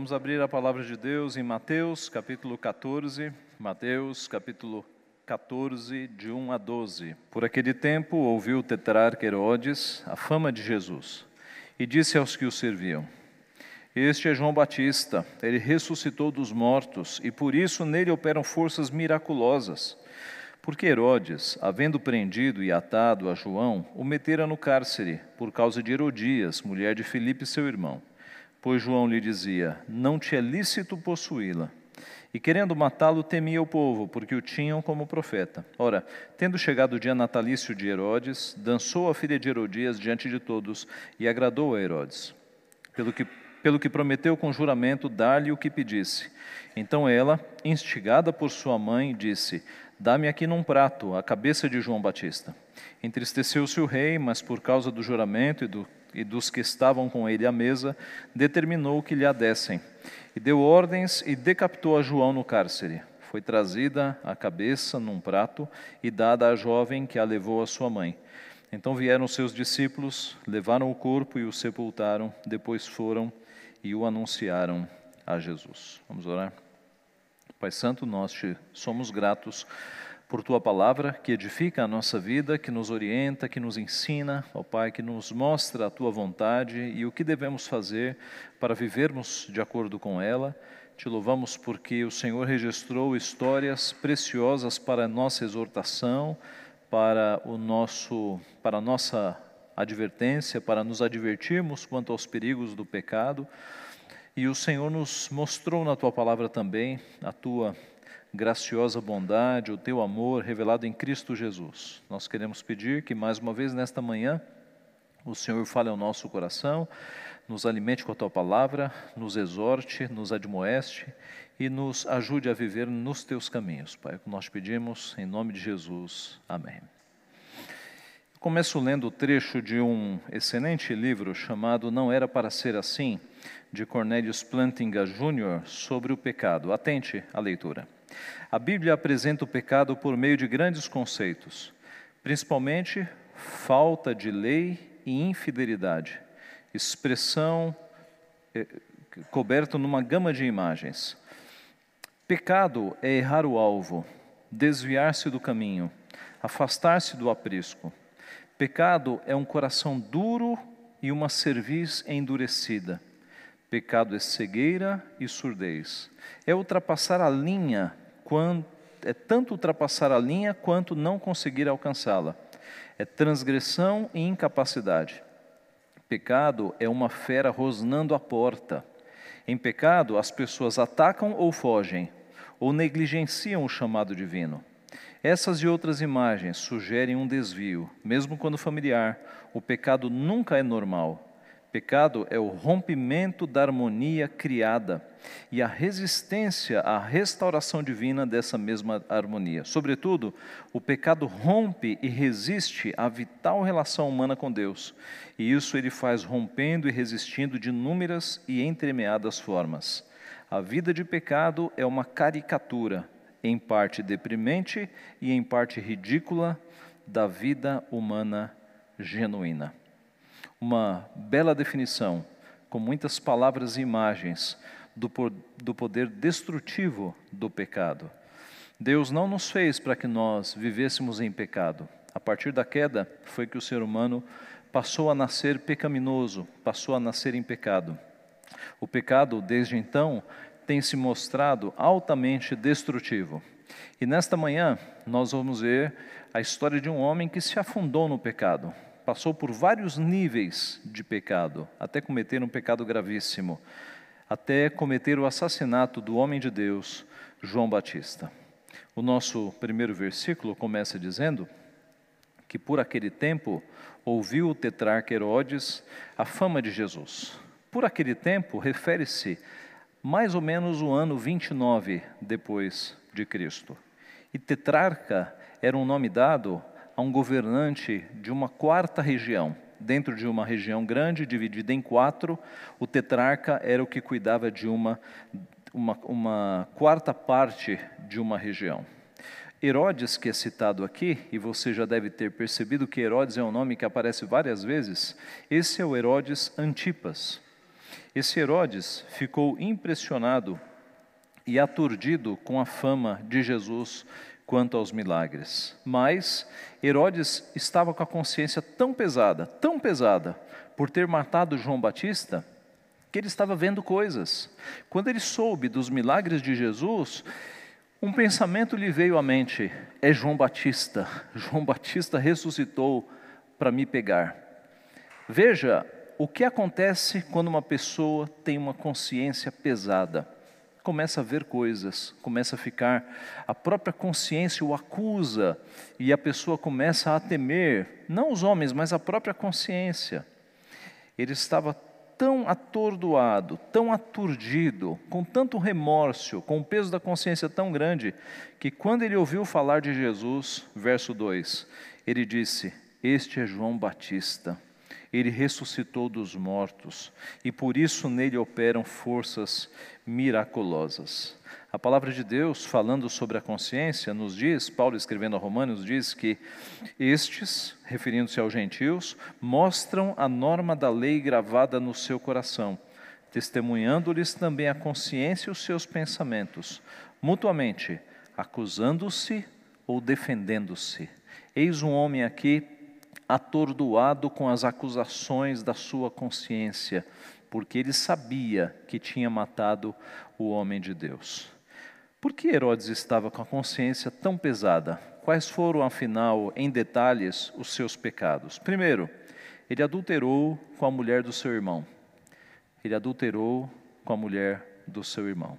Vamos abrir a palavra de Deus em Mateus, capítulo 14. Mateus, capítulo 14, de 1 a 12. Por aquele tempo ouviu tetrarca Herodes a fama de Jesus e disse aos que o serviam: Este é João Batista, ele ressuscitou dos mortos e por isso nele operam forças miraculosas. Porque Herodes, havendo prendido e atado a João, o metera no cárcere, por causa de Herodias, mulher de Filipe, seu irmão. Pois João lhe dizia: Não te é lícito possuí-la. E querendo matá-lo, temia o povo, porque o tinham como profeta. Ora, tendo chegado o dia natalício de Herodes, dançou a filha de Herodias diante de todos e agradou a Herodes. Pelo que, pelo que prometeu com juramento dar-lhe o que pedisse. Então ela, instigada por sua mãe, disse: Dá-me aqui num prato a cabeça de João Batista. Entristeceu-se o rei, mas por causa do juramento e, do, e dos que estavam com ele à mesa, determinou que lhe a dessem. E deu ordens e decapitou a João no cárcere. Foi trazida a cabeça num prato e dada à jovem que a levou à sua mãe. Então vieram seus discípulos, levaram o corpo e o sepultaram, depois foram e o anunciaram a Jesus. Vamos orar? Pai Santo, nós te somos gratos por tua palavra que edifica a nossa vida, que nos orienta, que nos ensina, ó Pai, que nos mostra a tua vontade e o que devemos fazer para vivermos de acordo com ela. Te louvamos porque o Senhor registrou histórias preciosas para a nossa exortação, para o nosso para a nossa advertência, para nos advertirmos quanto aos perigos do pecado. E o Senhor nos mostrou na tua palavra também a tua graciosa bondade, o teu amor revelado em Cristo Jesus. Nós queremos pedir que mais uma vez nesta manhã o Senhor fale ao nosso coração, nos alimente com a tua palavra, nos exorte, nos admoeste e nos ajude a viver nos teus caminhos. Pai, é o que nós pedimos em nome de Jesus. Amém. Começo lendo o trecho de um excelente livro chamado Não Era Para Ser Assim, de Cornelius Plantinga Jr. sobre o pecado. Atente à leitura. A Bíblia apresenta o pecado por meio de grandes conceitos, principalmente falta de lei e infidelidade, expressão eh, coberta numa gama de imagens. Pecado é errar o alvo, desviar-se do caminho, afastar-se do aprisco. Pecado é um coração duro e uma cerviz endurecida. Pecado é cegueira e surdez. É ultrapassar a linha, é tanto ultrapassar a linha quanto não conseguir alcançá-la. É transgressão e incapacidade. Pecado é uma fera rosnando a porta. Em pecado, as pessoas atacam ou fogem, ou negligenciam o chamado divino. Essas e outras imagens sugerem um desvio, mesmo quando familiar. O pecado nunca é normal. Pecado é o rompimento da harmonia criada e a resistência à restauração divina dessa mesma harmonia. Sobretudo, o pecado rompe e resiste à vital relação humana com Deus, e isso ele faz rompendo e resistindo de inúmeras e entremeadas formas. A vida de pecado é uma caricatura, em parte deprimente e em parte ridícula, da vida humana genuína uma bela definição, com muitas palavras e imagens, do, do poder destrutivo do pecado. Deus não nos fez para que nós vivêssemos em pecado. A partir da queda foi que o ser humano passou a nascer pecaminoso, passou a nascer em pecado. O pecado, desde então, tem se mostrado altamente destrutivo. E nesta manhã nós vamos ver a história de um homem que se afundou no pecado, passou por vários níveis de pecado, até cometer um pecado gravíssimo, até cometer o assassinato do homem de Deus, João Batista. O nosso primeiro versículo começa dizendo que por aquele tempo ouviu o tetrarca Herodes a fama de Jesus. Por aquele tempo refere-se mais ou menos o ano 29 depois de Cristo. E tetrarca era um nome dado a um governante de uma quarta região. Dentro de uma região grande, dividida em quatro, o tetrarca era o que cuidava de uma, uma, uma quarta parte de uma região. Herodes, que é citado aqui, e você já deve ter percebido que Herodes é um nome que aparece várias vezes, esse é o Herodes Antipas. Esse Herodes ficou impressionado e aturdido com a fama de Jesus quanto aos milagres. Mas Herodes estava com a consciência tão pesada, tão pesada, por ter matado João Batista, que ele estava vendo coisas. Quando ele soube dos milagres de Jesus, um pensamento lhe veio à mente: é João Batista. João Batista ressuscitou para me pegar. Veja o que acontece quando uma pessoa tem uma consciência pesada começa a ver coisas, começa a ficar, a própria consciência o acusa e a pessoa começa a temer, não os homens, mas a própria consciência. Ele estava tão atordoado, tão aturdido, com tanto remorso, com o peso da consciência tão grande, que quando ele ouviu falar de Jesus, verso 2, ele disse: Este é João Batista ele ressuscitou dos mortos e por isso nele operam forças miraculosas. A palavra de Deus, falando sobre a consciência, nos diz, Paulo escrevendo a Romanos, diz que estes, referindo-se aos gentios, mostram a norma da lei gravada no seu coração, testemunhando-lhes também a consciência e os seus pensamentos, mutuamente, acusando-se ou defendendo-se. Eis um homem aqui atordoado com as acusações da sua consciência, porque ele sabia que tinha matado o homem de Deus. Por que Herodes estava com a consciência tão pesada? Quais foram, afinal, em detalhes, os seus pecados? Primeiro, ele adulterou com a mulher do seu irmão. Ele adulterou com a mulher do seu irmão.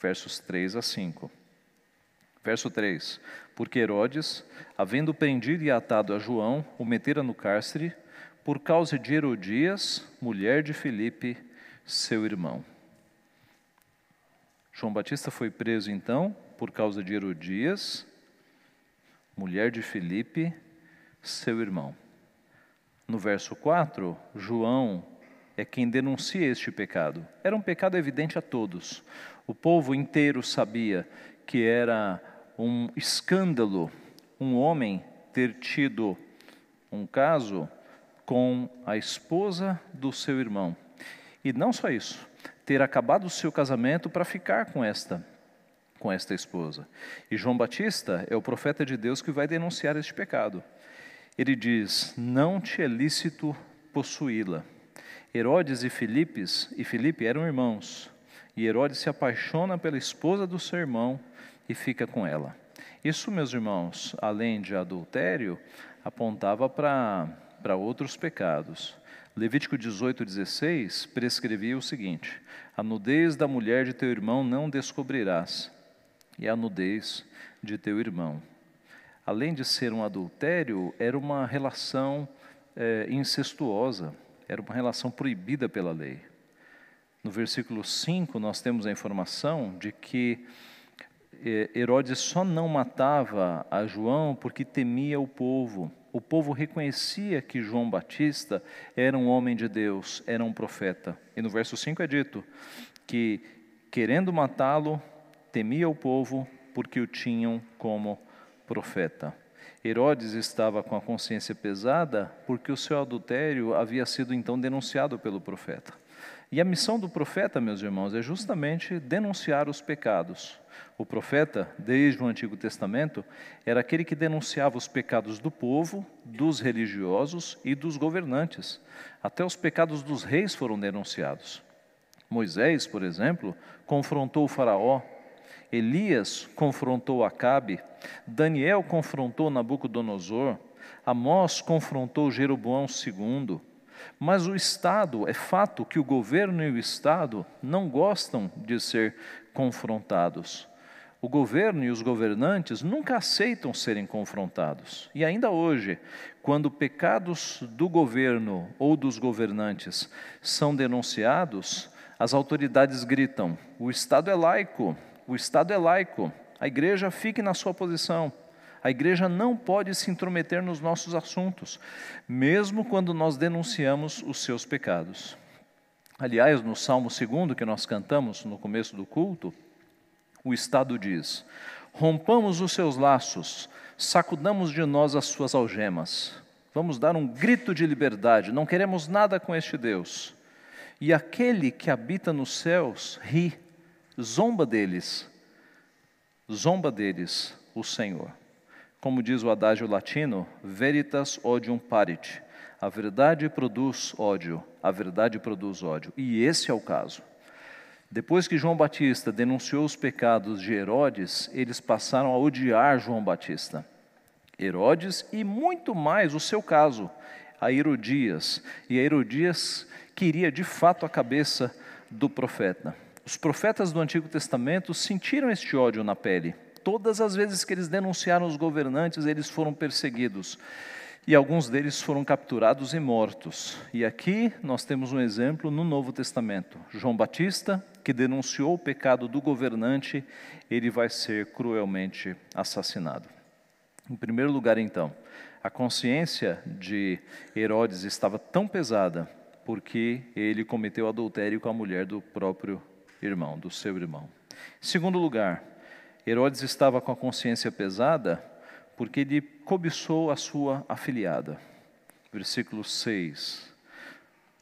Versos 3 a 5. Verso 3: Porque Herodes, havendo prendido e atado a João, o metera no cárcere, por causa de Herodias, mulher de Filipe, seu irmão. João Batista foi preso então por causa de Herodias, mulher de Filipe, seu irmão. No verso 4, João é quem denuncia este pecado. Era um pecado evidente a todos. O povo inteiro sabia que era um escândalo um homem ter tido um caso com a esposa do seu irmão. E não só isso, ter acabado o seu casamento para ficar com esta com esta esposa. E João Batista é o profeta de Deus que vai denunciar este pecado. Ele diz: "Não te é lícito possuí-la". Herodes e Filipes e Filipe eram irmãos. E Herodes se apaixona pela esposa do seu irmão e fica com ela. Isso, meus irmãos, além de adultério, apontava para outros pecados. Levítico 18, 16 prescrevia o seguinte: A nudez da mulher de teu irmão não descobrirás, e a nudez de teu irmão. Além de ser um adultério, era uma relação é, incestuosa, era uma relação proibida pela lei. No versículo 5, nós temos a informação de que Herodes só não matava a João porque temia o povo. O povo reconhecia que João Batista era um homem de Deus, era um profeta. E no verso 5 é dito que, querendo matá-lo, temia o povo porque o tinham como profeta. Herodes estava com a consciência pesada porque o seu adultério havia sido então denunciado pelo profeta. E a missão do profeta, meus irmãos, é justamente denunciar os pecados. O profeta, desde o Antigo Testamento, era aquele que denunciava os pecados do povo, dos religiosos e dos governantes. Até os pecados dos reis foram denunciados. Moisés, por exemplo, confrontou o Faraó. Elias confrontou Acabe. Daniel confrontou Nabucodonosor. Amós confrontou Jeroboão II. Mas o Estado, é fato que o governo e o Estado não gostam de ser confrontados. O governo e os governantes nunca aceitam serem confrontados. E ainda hoje, quando pecados do governo ou dos governantes são denunciados, as autoridades gritam: o Estado é laico, o Estado é laico, a igreja fique na sua posição. A igreja não pode se intrometer nos nossos assuntos, mesmo quando nós denunciamos os seus pecados. Aliás, no Salmo 2 que nós cantamos no começo do culto, o Estado diz: Rompamos os seus laços, sacudamos de nós as suas algemas. Vamos dar um grito de liberdade, não queremos nada com este Deus. E aquele que habita nos céus ri, zomba deles, zomba deles o Senhor. Como diz o adágio latino, veritas odium parit. A verdade produz ódio, a verdade produz ódio. E esse é o caso. Depois que João Batista denunciou os pecados de Herodes, eles passaram a odiar João Batista. Herodes e muito mais o seu caso, a Herodias. E a Herodias queria de fato a cabeça do profeta. Os profetas do Antigo Testamento sentiram este ódio na pele. Todas as vezes que eles denunciaram os governantes, eles foram perseguidos. E alguns deles foram capturados e mortos. E aqui nós temos um exemplo no Novo Testamento. João Batista, que denunciou o pecado do governante, ele vai ser cruelmente assassinado. Em primeiro lugar, então, a consciência de Herodes estava tão pesada porque ele cometeu adultério com a mulher do próprio irmão, do seu irmão. Em segundo lugar, Herodes estava com a consciência pesada porque ele cobiçou a sua afiliada. Versículo 6.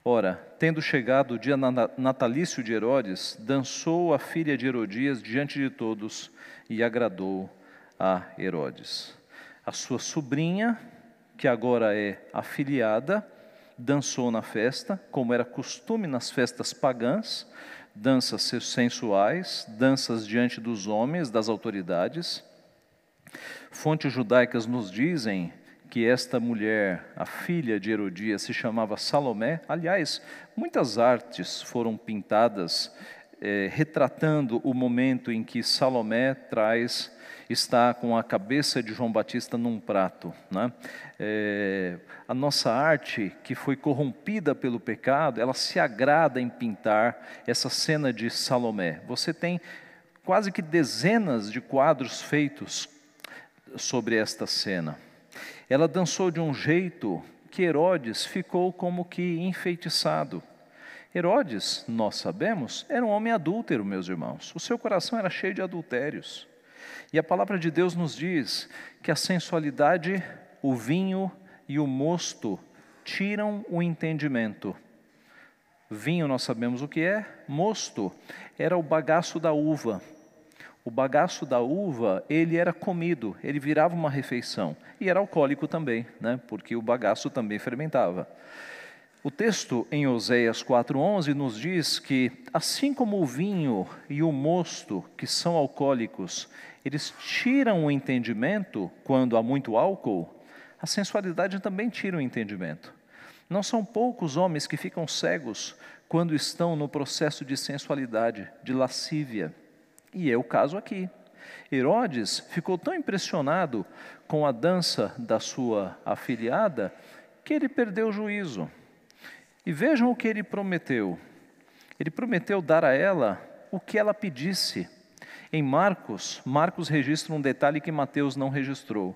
Ora, tendo chegado o dia natalício de Herodes, dançou a filha de Herodias diante de todos e agradou a Herodes. A sua sobrinha, que agora é afiliada, dançou na festa, como era costume nas festas pagãs, danças sensuais, danças diante dos homens, das autoridades. Fontes judaicas nos dizem que esta mulher, a filha de Herodias, se chamava Salomé. Aliás, muitas artes foram pintadas eh, retratando o momento em que Salomé traz está com a cabeça de João Batista num prato. Né? É, a nossa arte, que foi corrompida pelo pecado, ela se agrada em pintar essa cena de Salomé. Você tem quase que dezenas de quadros feitos sobre esta cena. Ela dançou de um jeito que Herodes ficou como que enfeitiçado. Herodes, nós sabemos, era um homem adúltero, meus irmãos. O seu coração era cheio de adultérios. E a palavra de Deus nos diz que a sensualidade, o vinho e o mosto tiram o entendimento. Vinho nós sabemos o que é, mosto era o bagaço da uva. O bagaço da uva, ele era comido, ele virava uma refeição. E era alcoólico também, né? porque o bagaço também fermentava. O texto em Oséias 4,11 nos diz que, assim como o vinho e o mosto, que são alcoólicos, eles tiram o entendimento quando há muito álcool, a sensualidade também tira o entendimento. Não são poucos homens que ficam cegos quando estão no processo de sensualidade, de lascívia. E é o caso aqui. Herodes ficou tão impressionado com a dança da sua afilhada que ele perdeu o juízo. E vejam o que ele prometeu. Ele prometeu dar a ela o que ela pedisse. Em Marcos, Marcos registra um detalhe que Mateus não registrou.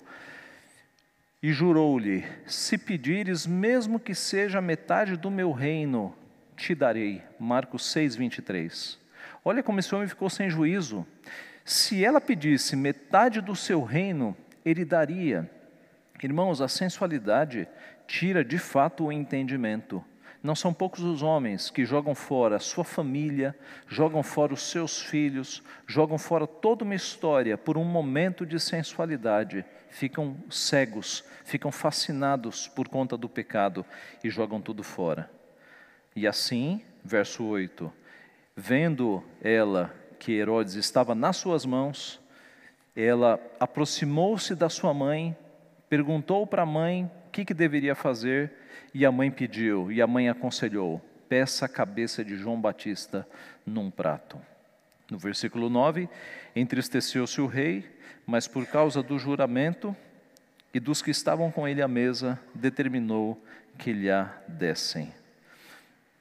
E jurou-lhe: Se pedires, mesmo que seja metade do meu reino, te darei. Marcos 6, 23. Olha como esse homem ficou sem juízo. Se ela pedisse metade do seu reino, ele daria. Irmãos, a sensualidade tira de fato o entendimento. Não são poucos os homens que jogam fora a sua família, jogam fora os seus filhos, jogam fora toda uma história por um momento de sensualidade, ficam cegos, ficam fascinados por conta do pecado e jogam tudo fora. E assim, verso 8: vendo ela que Herodes estava nas suas mãos, ela aproximou-se da sua mãe, perguntou para a mãe o que, que deveria fazer e a mãe pediu, e a mãe aconselhou: peça a cabeça de João Batista num prato. No versículo 9: Entristeceu-se o rei, mas por causa do juramento e dos que estavam com ele à mesa, determinou que lhe a dessem.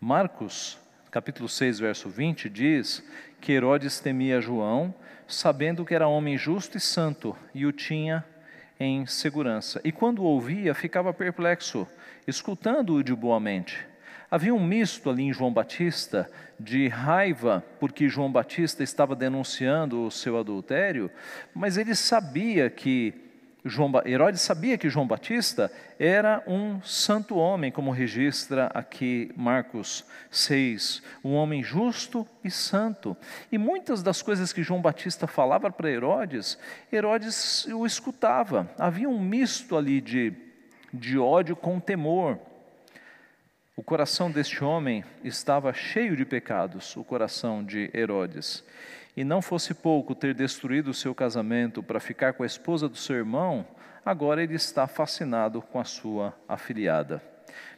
Marcos, capítulo 6, verso 20, diz que Herodes temia João, sabendo que era homem justo e santo, e o tinha em segurança. E quando ouvia, ficava perplexo, escutando-o de boa mente. Havia um misto ali em João Batista de raiva porque João Batista estava denunciando o seu adultério, mas ele sabia que João, Herodes sabia que João Batista era um santo homem, como registra aqui Marcos 6, um homem justo e santo. E muitas das coisas que João Batista falava para Herodes, Herodes o escutava. Havia um misto ali de, de ódio com temor. O coração deste homem estava cheio de pecados, o coração de Herodes. E não fosse pouco ter destruído o seu casamento para ficar com a esposa do seu irmão, agora ele está fascinado com a sua afiliada.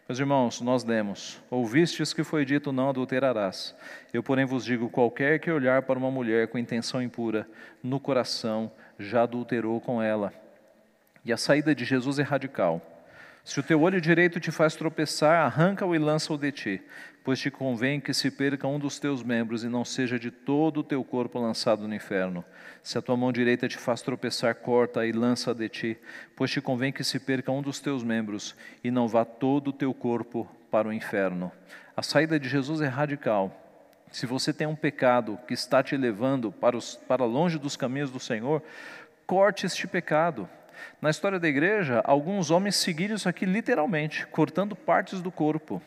Meus irmãos, nós lemos: Ouvistes que foi dito: Não adulterarás. Eu, porém, vos digo: qualquer que olhar para uma mulher com intenção impura, no coração já adulterou com ela. E a saída de Jesus é radical. Se o teu olho direito te faz tropeçar, arranca-o e lança-o de ti, pois te convém que se perca um dos teus membros e não seja de todo o teu corpo lançado no inferno. Se a tua mão direita te faz tropeçar, corta e lança de ti, pois te convém que se perca um dos teus membros e não vá todo o teu corpo para o inferno. A saída de Jesus é radical. Se você tem um pecado que está te levando para, os, para longe dos caminhos do Senhor, corte este pecado. Na história da igreja, alguns homens seguiram isso aqui literalmente, cortando partes do corpo.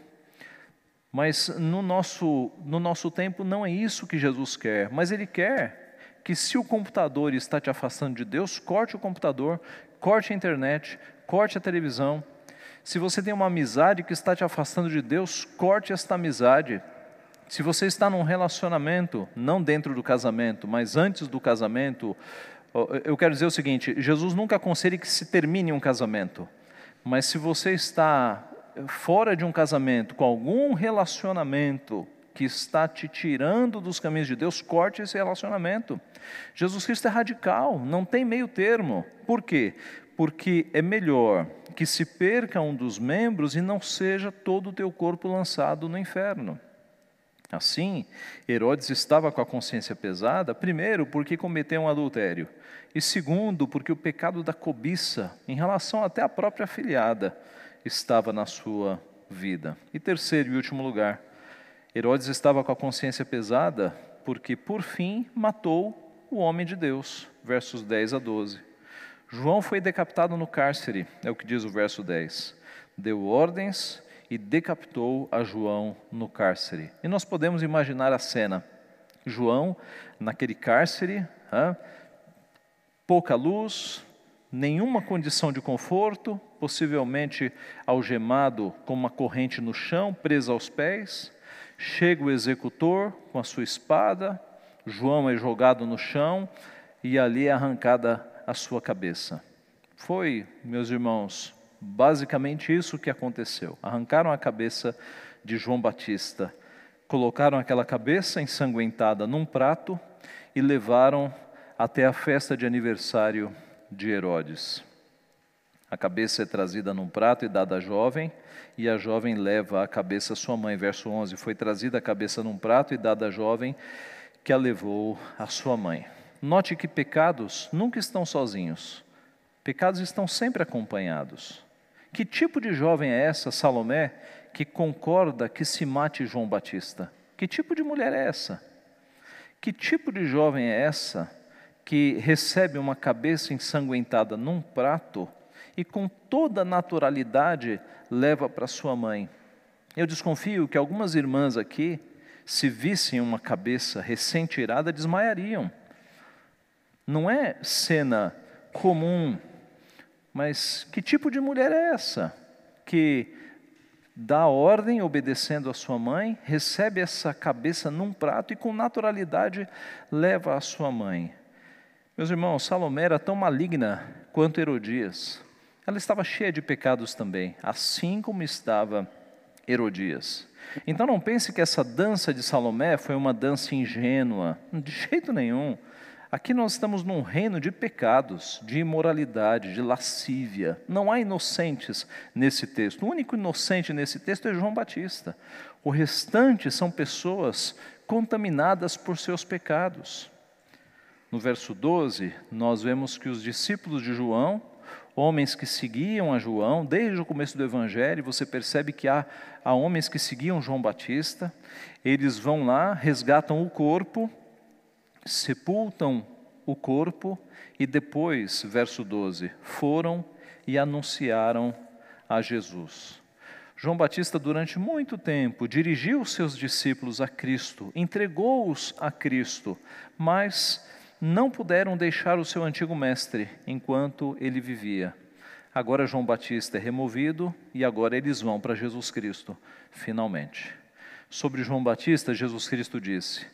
Mas no nosso, no nosso tempo não é isso que Jesus quer, mas Ele quer que se o computador está te afastando de Deus, corte o computador, corte a internet, corte a televisão. Se você tem uma amizade que está te afastando de Deus, corte esta amizade. Se você está num relacionamento, não dentro do casamento, mas antes do casamento, eu quero dizer o seguinte: Jesus nunca aconselha que se termine um casamento, mas se você está fora de um casamento, com algum relacionamento que está te tirando dos caminhos de Deus, corte esse relacionamento. Jesus Cristo é radical, não tem meio termo. Por quê? Porque é melhor que se perca um dos membros e não seja todo o teu corpo lançado no inferno. Assim, Herodes estava com a consciência pesada, primeiro, porque cometeu um adultério, e segundo, porque o pecado da cobiça, em relação até à própria afilhada, estava na sua vida. E terceiro e último lugar, Herodes estava com a consciência pesada, porque por fim matou o homem de Deus, versos 10 a 12. João foi decapitado no cárcere, é o que diz o verso 10. Deu ordens e decapitou a João no cárcere. E nós podemos imaginar a cena. João, naquele cárcere, pouca luz, nenhuma condição de conforto, possivelmente algemado com uma corrente no chão, preso aos pés. Chega o executor com a sua espada, João é jogado no chão e ali é arrancada a sua cabeça. Foi, meus irmãos, Basicamente isso que aconteceu. Arrancaram a cabeça de João Batista, colocaram aquela cabeça ensanguentada num prato e levaram até a festa de aniversário de Herodes. A cabeça é trazida num prato e dada à jovem, e a jovem leva a cabeça à sua mãe. Verso 11: Foi trazida a cabeça num prato e dada à jovem, que a levou à sua mãe. Note que pecados nunca estão sozinhos, pecados estão sempre acompanhados. Que tipo de jovem é essa, Salomé, que concorda que se mate João Batista? Que tipo de mulher é essa? Que tipo de jovem é essa que recebe uma cabeça ensanguentada num prato e com toda naturalidade leva para sua mãe? Eu desconfio que algumas irmãs aqui, se vissem uma cabeça recém-tirada, desmaiariam. Não é cena comum mas que tipo de mulher é essa? Que dá ordem obedecendo a sua mãe, recebe essa cabeça num prato e com naturalidade leva a sua mãe. Meus irmãos, Salomé era tão maligna quanto Herodias. Ela estava cheia de pecados também, assim como estava Herodias. Então não pense que essa dança de Salomé foi uma dança ingênua, de jeito nenhum. Aqui nós estamos num reino de pecados, de imoralidade, de lascívia. Não há inocentes nesse texto. O único inocente nesse texto é João Batista. O restante são pessoas contaminadas por seus pecados. No verso 12, nós vemos que os discípulos de João, homens que seguiam a João, desde o começo do Evangelho, você percebe que há, há homens que seguiam João Batista, eles vão lá, resgatam o corpo, sepultam o corpo e depois, verso 12, foram e anunciaram a Jesus. João Batista, durante muito tempo, dirigiu seus discípulos a Cristo, entregou-os a Cristo, mas não puderam deixar o seu antigo mestre enquanto ele vivia. Agora João Batista é removido e agora eles vão para Jesus Cristo, finalmente. Sobre João Batista, Jesus Cristo disse: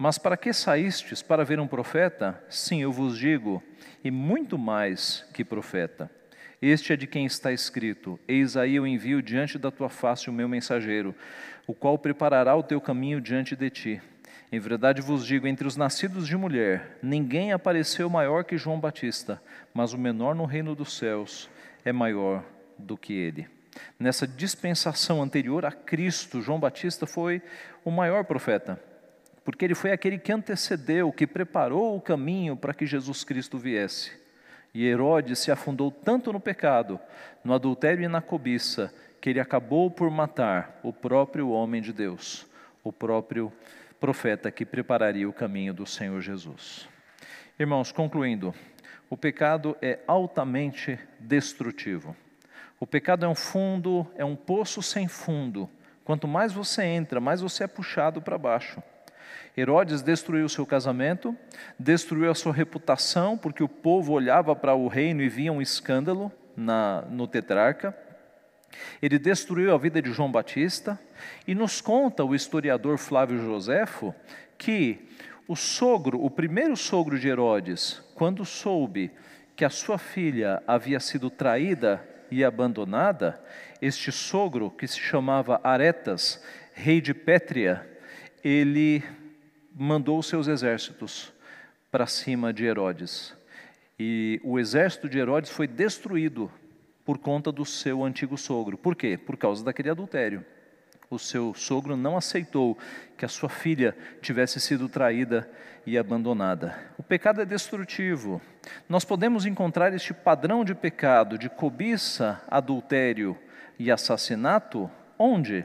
Mas para que saístes? Para ver um profeta? Sim, eu vos digo, e muito mais que profeta. Este é de quem está escrito: Eis aí eu envio diante da tua face o meu mensageiro, o qual preparará o teu caminho diante de ti. Em verdade vos digo: entre os nascidos de mulher, ninguém apareceu maior que João Batista, mas o menor no reino dos céus é maior do que ele. Nessa dispensação anterior a Cristo, João Batista foi o maior profeta, porque ele foi aquele que antecedeu, que preparou o caminho para que Jesus Cristo viesse. E Herodes se afundou tanto no pecado, no adultério e na cobiça, que ele acabou por matar o próprio homem de Deus, o próprio profeta que prepararia o caminho do Senhor Jesus. Irmãos, concluindo, o pecado é altamente destrutivo. O pecado é um fundo, é um poço sem fundo. Quanto mais você entra, mais você é puxado para baixo. Herodes destruiu seu casamento, destruiu a sua reputação, porque o povo olhava para o reino e via um escândalo na, no tetrarca. Ele destruiu a vida de João Batista e nos conta o historiador Flávio Joséfo que o sogro, o primeiro sogro de Herodes, quando soube que a sua filha havia sido traída e abandonada, este sogro, que se chamava Aretas, rei de Pétria, ele mandou seus exércitos para cima de Herodes. E o exército de Herodes foi destruído por conta do seu antigo sogro. Por quê? Por causa daquele adultério. O seu sogro não aceitou que a sua filha tivesse sido traída e abandonada. O pecado é destrutivo. Nós podemos encontrar este padrão de pecado, de cobiça, adultério e assassinato, onde?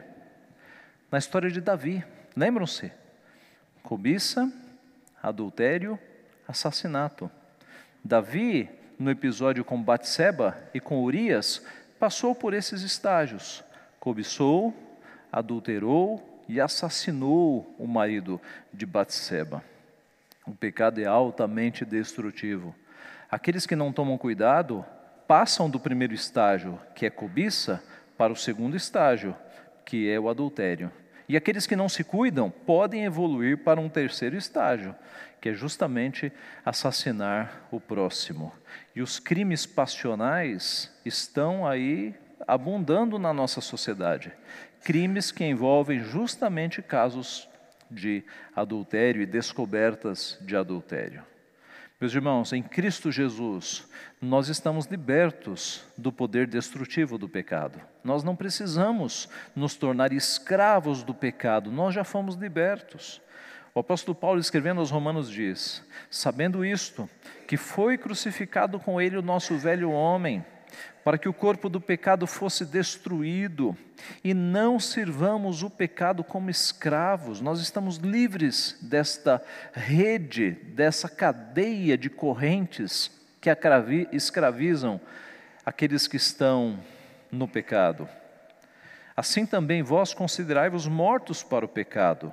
Na história de Davi. Lembram-se? Cobiça, adultério, assassinato. Davi, no episódio com Batseba e com Urias, passou por esses estágios. Cobiçou, adulterou e assassinou o marido de Batseba. O pecado é altamente destrutivo. Aqueles que não tomam cuidado passam do primeiro estágio, que é cobiça, para o segundo estágio, que é o adultério. E aqueles que não se cuidam podem evoluir para um terceiro estágio, que é justamente assassinar o próximo. E os crimes passionais estão aí abundando na nossa sociedade. Crimes que envolvem justamente casos de adultério e descobertas de adultério. Meus irmãos, em Cristo Jesus, nós estamos libertos do poder destrutivo do pecado. Nós não precisamos nos tornar escravos do pecado, nós já fomos libertos. O apóstolo Paulo, escrevendo aos Romanos, diz: Sabendo isto, que foi crucificado com ele o nosso velho homem, para que o corpo do pecado fosse destruído e não sirvamos o pecado como escravos. Nós estamos livres desta rede, dessa cadeia de correntes que escravizam aqueles que estão no pecado. Assim também vós considerai-vos mortos para o pecado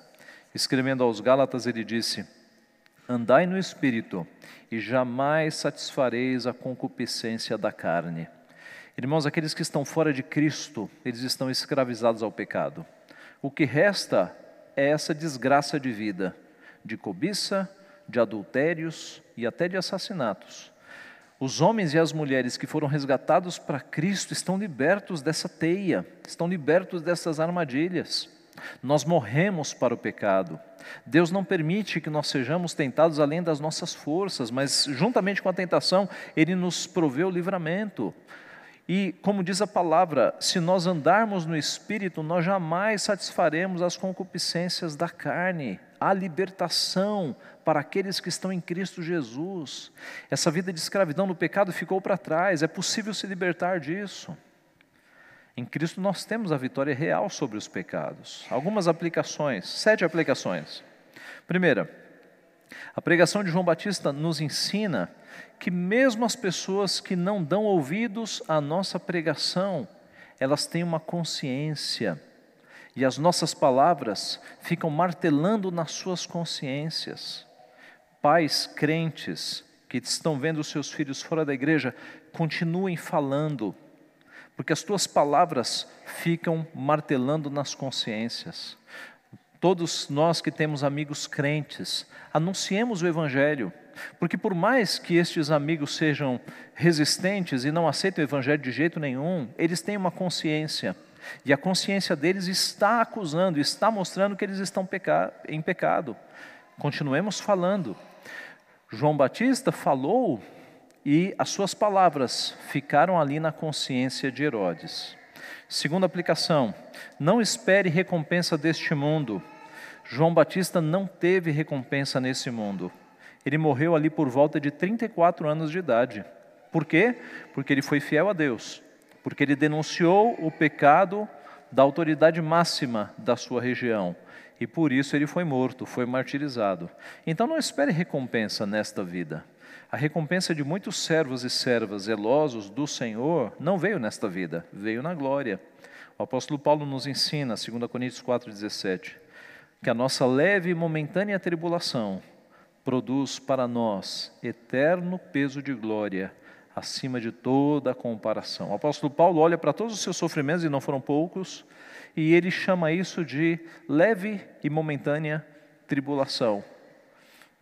Escrevendo aos Gálatas, ele disse: Andai no espírito, e jamais satisfareis a concupiscência da carne. Irmãos, aqueles que estão fora de Cristo, eles estão escravizados ao pecado. O que resta é essa desgraça de vida, de cobiça, de adultérios e até de assassinatos. Os homens e as mulheres que foram resgatados para Cristo estão libertos dessa teia, estão libertos dessas armadilhas. Nós morremos para o pecado. Deus não permite que nós sejamos tentados além das nossas forças, mas juntamente com a tentação, Ele nos proveu o livramento. E, como diz a palavra, se nós andarmos no Espírito, nós jamais satisfaremos as concupiscências da carne. Há libertação para aqueles que estão em Cristo Jesus. Essa vida de escravidão no pecado ficou para trás, é possível se libertar disso. Em Cristo nós temos a vitória real sobre os pecados. Algumas aplicações, sete aplicações. Primeira, a pregação de João Batista nos ensina que mesmo as pessoas que não dão ouvidos à nossa pregação, elas têm uma consciência e as nossas palavras ficam martelando nas suas consciências. Pais crentes que estão vendo seus filhos fora da igreja, continuem falando, porque as tuas palavras ficam martelando nas consciências. Todos nós que temos amigos crentes, anunciemos o Evangelho, porque por mais que estes amigos sejam resistentes e não aceitem o Evangelho de jeito nenhum, eles têm uma consciência, e a consciência deles está acusando, está mostrando que eles estão peca em pecado. Continuemos falando. João Batista falou e as suas palavras ficaram ali na consciência de Herodes. Segunda aplicação: não espere recompensa deste mundo. João Batista não teve recompensa nesse mundo. Ele morreu ali por volta de 34 anos de idade. Por quê? Porque ele foi fiel a Deus. Porque ele denunciou o pecado da autoridade máxima da sua região. E por isso ele foi morto, foi martirizado. Então não espere recompensa nesta vida. A recompensa de muitos servos e servas zelosos do Senhor não veio nesta vida, veio na glória. O apóstolo Paulo nos ensina, 2 Coríntios 4,17, que a nossa leve e momentânea tribulação produz para nós eterno peso de glória acima de toda comparação. O apóstolo Paulo olha para todos os seus sofrimentos, e não foram poucos, e ele chama isso de leve e momentânea tribulação.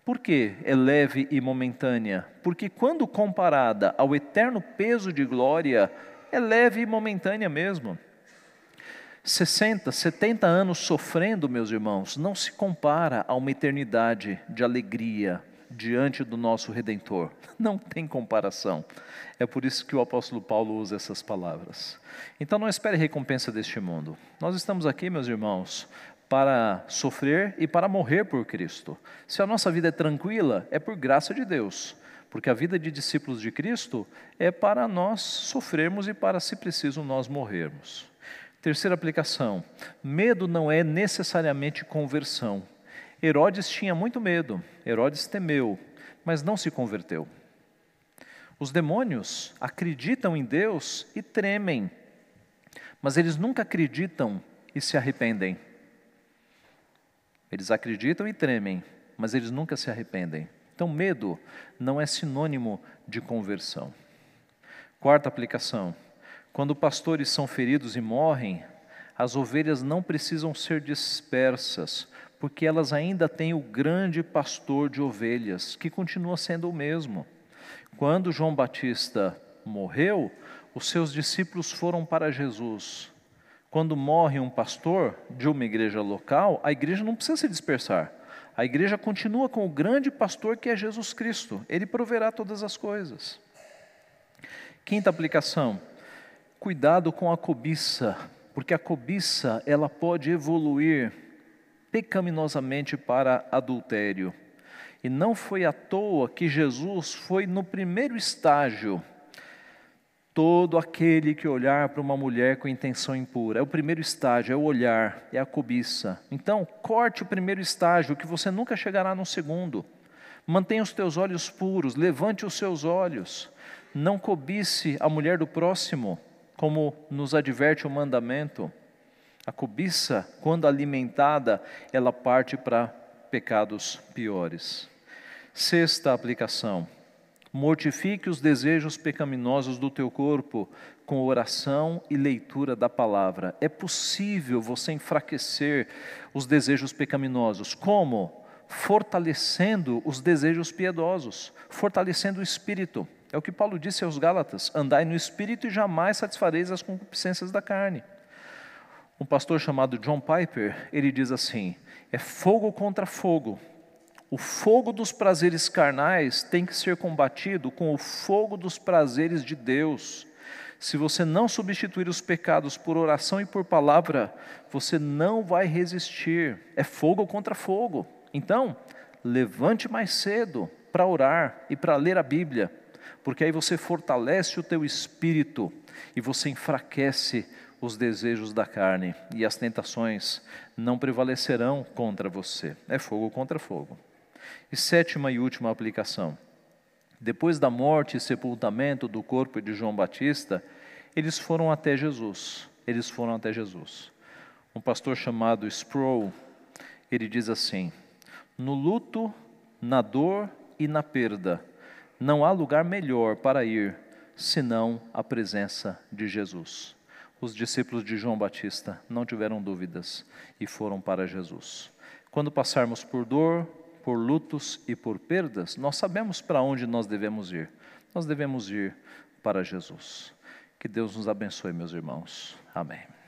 Por que é leve e momentânea? Porque quando comparada ao eterno peso de glória, é leve e momentânea mesmo. 60, 70 anos sofrendo, meus irmãos, não se compara a uma eternidade de alegria diante do nosso Redentor. Não tem comparação. É por isso que o apóstolo Paulo usa essas palavras. Então não espere recompensa deste mundo. Nós estamos aqui, meus irmãos, para sofrer e para morrer por Cristo. Se a nossa vida é tranquila, é por graça de Deus, porque a vida de discípulos de Cristo é para nós sofrermos e para, se preciso, nós morrermos. Terceira aplicação: medo não é necessariamente conversão. Herodes tinha muito medo, Herodes temeu, mas não se converteu. Os demônios acreditam em Deus e tremem, mas eles nunca acreditam e se arrependem. Eles acreditam e tremem, mas eles nunca se arrependem. Então, medo não é sinônimo de conversão. Quarta aplicação: quando pastores são feridos e morrem, as ovelhas não precisam ser dispersas, porque elas ainda têm o grande pastor de ovelhas, que continua sendo o mesmo. Quando João Batista morreu, os seus discípulos foram para Jesus. Quando morre um pastor de uma igreja local, a igreja não precisa se dispersar. A igreja continua com o grande pastor que é Jesus Cristo. Ele proverá todas as coisas. Quinta aplicação: cuidado com a cobiça, porque a cobiça ela pode evoluir pecaminosamente para adultério. E não foi à toa que Jesus foi no primeiro estágio Todo aquele que olhar para uma mulher com intenção impura. É o primeiro estágio, é o olhar, é a cobiça. Então, corte o primeiro estágio, que você nunca chegará no segundo. Mantenha os teus olhos puros, levante os seus olhos. Não cobice a mulher do próximo, como nos adverte o mandamento. A cobiça, quando alimentada, ela parte para pecados piores. Sexta aplicação Mortifique os desejos pecaminosos do teu corpo com oração e leitura da palavra. É possível você enfraquecer os desejos pecaminosos. Como? Fortalecendo os desejos piedosos, fortalecendo o espírito. É o que Paulo disse aos Gálatas: andai no espírito e jamais satisfareis as concupiscências da carne. Um pastor chamado John Piper, ele diz assim: é fogo contra fogo. O fogo dos prazeres carnais tem que ser combatido com o fogo dos prazeres de Deus. Se você não substituir os pecados por oração e por palavra, você não vai resistir. É fogo contra fogo. Então, levante mais cedo para orar e para ler a Bíblia, porque aí você fortalece o teu espírito e você enfraquece os desejos da carne e as tentações não prevalecerão contra você. É fogo contra fogo. E sétima e última aplicação. Depois da morte e sepultamento do corpo de João Batista, eles foram até Jesus. Eles foram até Jesus. Um pastor chamado Sproul, ele diz assim: No luto, na dor e na perda, não há lugar melhor para ir senão a presença de Jesus. Os discípulos de João Batista não tiveram dúvidas e foram para Jesus. Quando passarmos por dor, por lutos e por perdas, nós sabemos para onde nós devemos ir. Nós devemos ir para Jesus. Que Deus nos abençoe, meus irmãos. Amém.